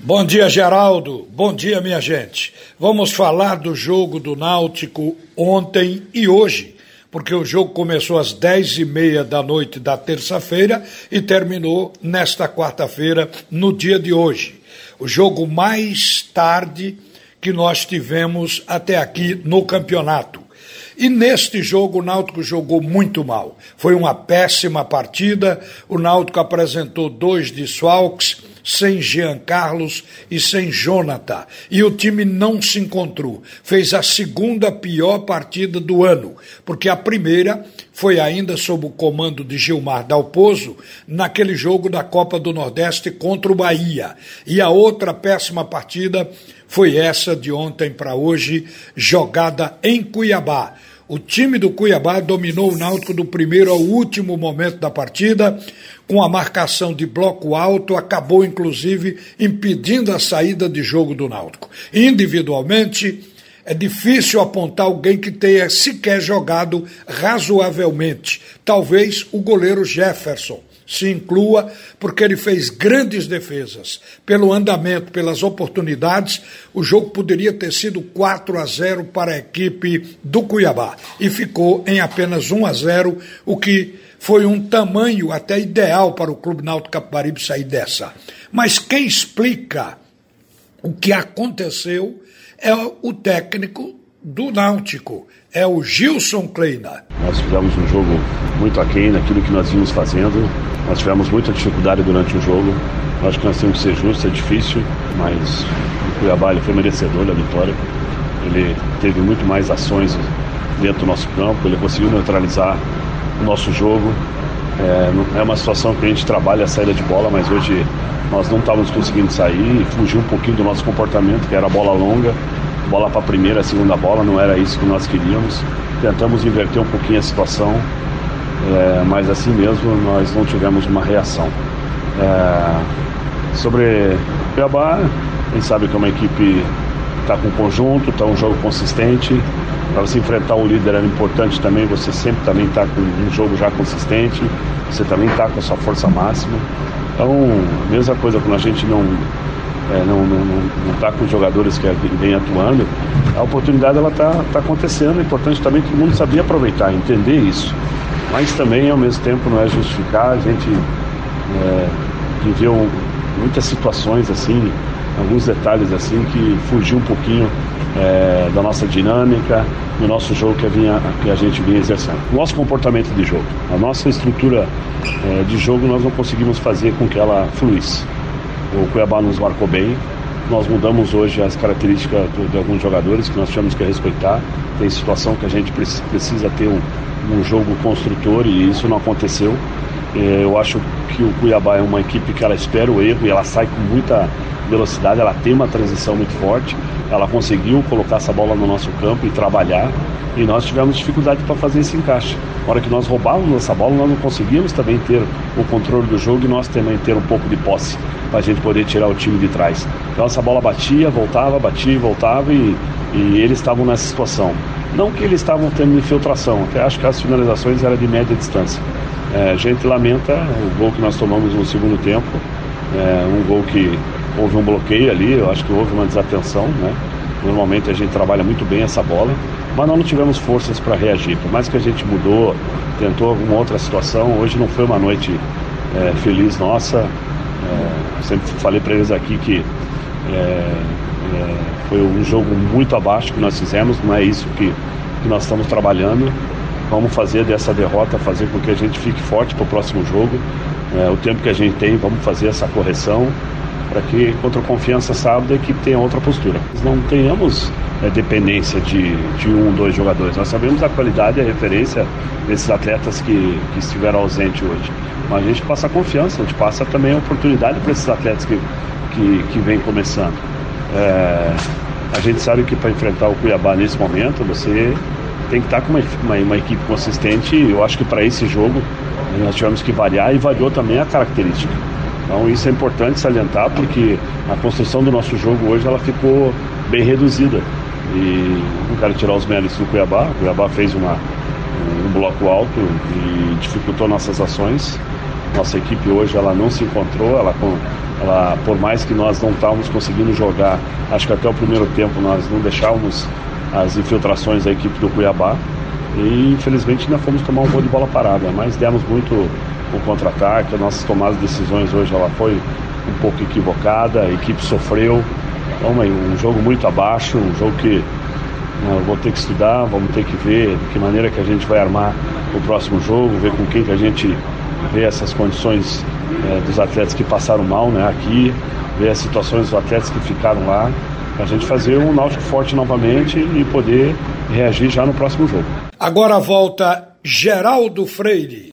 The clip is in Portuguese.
Bom dia, Geraldo. Bom dia, minha gente. Vamos falar do jogo do Náutico ontem e hoje, porque o jogo começou às dez e meia da noite da terça-feira e terminou nesta quarta-feira, no dia de hoje. O jogo mais tarde que nós tivemos até aqui no campeonato. E neste jogo o Náutico jogou muito mal. Foi uma péssima partida. O Náutico apresentou dois desfalques, sem Jean Carlos e sem Jonathan. E o time não se encontrou. Fez a segunda pior partida do ano, porque a primeira foi ainda sob o comando de Gilmar Dalpozo naquele jogo da Copa do Nordeste contra o Bahia. E a outra péssima partida foi essa de ontem para hoje, jogada em Cuiabá. O time do Cuiabá dominou o Náutico do primeiro ao último momento da partida, com a marcação de bloco alto, acabou inclusive impedindo a saída de jogo do Náutico. Individualmente, é difícil apontar alguém que tenha sequer jogado razoavelmente. Talvez o goleiro Jefferson se inclua, porque ele fez grandes defesas. Pelo andamento, pelas oportunidades, o jogo poderia ter sido 4 a 0 para a equipe do Cuiabá e ficou em apenas 1 a 0, o que foi um tamanho até ideal para o Clube Náutico Capibaribe sair dessa. Mas quem explica o que aconteceu é o técnico do Náutico, é o Gilson Kleina. Nós tivemos um jogo muito aquém naquilo que nós vimos fazendo. Nós tivemos muita dificuldade durante o jogo. Acho que nós temos que ser justos, é difícil, mas o Cuiabá foi merecedor da vitória. Ele teve muito mais ações dentro do nosso campo, ele conseguiu neutralizar o nosso jogo. É, é uma situação que a gente trabalha a saída de bola, mas hoje nós não estávamos conseguindo sair, fugir um pouquinho do nosso comportamento, que era a bola longa bola para a primeira, segunda bola, não era isso que nós queríamos. Tentamos inverter um pouquinho a situação, é, mas assim mesmo nós não tivemos uma reação. É, sobre Cuiabá, gente sabe que é uma equipe está com conjunto, está um jogo consistente. Para você enfrentar o líder era importante também, você sempre também está com um jogo já consistente, você também está com a sua força máxima. Então, mesma coisa quando a gente não é, não está tá com os jogadores que vem atuando, a oportunidade ela está tá acontecendo. É importante também todo mundo saber aproveitar, entender isso. Mas também, ao mesmo tempo, não é justificar. A gente é, viveu muitas situações assim, alguns detalhes assim que fugiu um pouquinho é, da nossa dinâmica, do nosso jogo que vinha, que a gente vinha exercendo. Nosso comportamento de jogo, a nossa estrutura é, de jogo, nós não conseguimos fazer com que ela fluísse o Cuiabá nos marcou bem. Nós mudamos hoje as características de, alguns jogadores que nós tínhamos que respeitar. Tem situação que a gente precisa ter um, um jogo construtor e isso não aconteceu. É, eu acho que o Cuiabá é uma equipe que ela espera o erro e ela sai com muita velocidade, ela tem uma transição muito forte, ela conseguiu colocar essa bola no nosso campo e trabalhar e nós tivemos dificuldade para fazer esse encaixe. Na hora que nós roubávamos essa bola, nós não conseguíamos também ter o controle do jogo e nós também ter um pouco de posse para a gente poder tirar o time de trás. Então essa bola batia, voltava, batia e voltava e, e eles estavam nessa situação. Não que eles estavam tendo infiltração, até acho que as finalizações eram de média distância. É, a gente lamenta o gol que nós tomamos no segundo tempo, é, um gol que houve um bloqueio ali, eu acho que houve uma desatenção, né? Normalmente a gente trabalha muito bem essa bola, mas nós não tivemos forças para reagir. Por mais que a gente mudou, tentou alguma outra situação, hoje não foi uma noite é, feliz nossa. É, sempre falei para eles aqui que é, é, foi um jogo muito abaixo que nós fizemos, não é isso que, que nós estamos trabalhando. Vamos fazer dessa derrota, fazer com que a gente fique forte para o próximo jogo. É, o tempo que a gente tem, vamos fazer essa correção para que contra a confiança sábado a equipe tenha outra postura. Não tenhamos é, dependência de, de um, dois jogadores. Nós sabemos a qualidade e a referência desses atletas que, que estiveram ausentes hoje. Mas a gente passa confiança, a gente passa também oportunidade para esses atletas que, que, que vêm começando. É, a gente sabe que para enfrentar o Cuiabá nesse momento, você tem que estar com uma, uma, uma equipe consistente. Eu acho que para esse jogo nós tivemos que variar e variou também a característica. Então isso é importante salientar porque a construção do nosso jogo hoje ela ficou bem reduzida. E não quero tirar os méritos do Cuiabá. O Cuiabá fez uma, um bloco alto e dificultou nossas ações. Nossa equipe hoje ela não se encontrou, ela Ela, por mais que nós não estávamos conseguindo jogar, acho que até o primeiro tempo nós não deixávamos as infiltrações da equipe do Cuiabá. E infelizmente ainda fomos tomar um gol de bola parada, mas demos muito o contra-ataque, as nossas tomadas de decisões hoje ela foi um pouco equivocada, a equipe sofreu. Então, um jogo muito abaixo, um jogo que né, vou ter que estudar, vamos ter que ver de que maneira que a gente vai armar o próximo jogo, ver com quem que a gente vê essas condições é, dos atletas que passaram mal né, aqui, ver as situações dos atletas que ficaram lá, a gente fazer um Náutico forte novamente e poder reagir já no próximo jogo. Agora volta Geraldo Freire.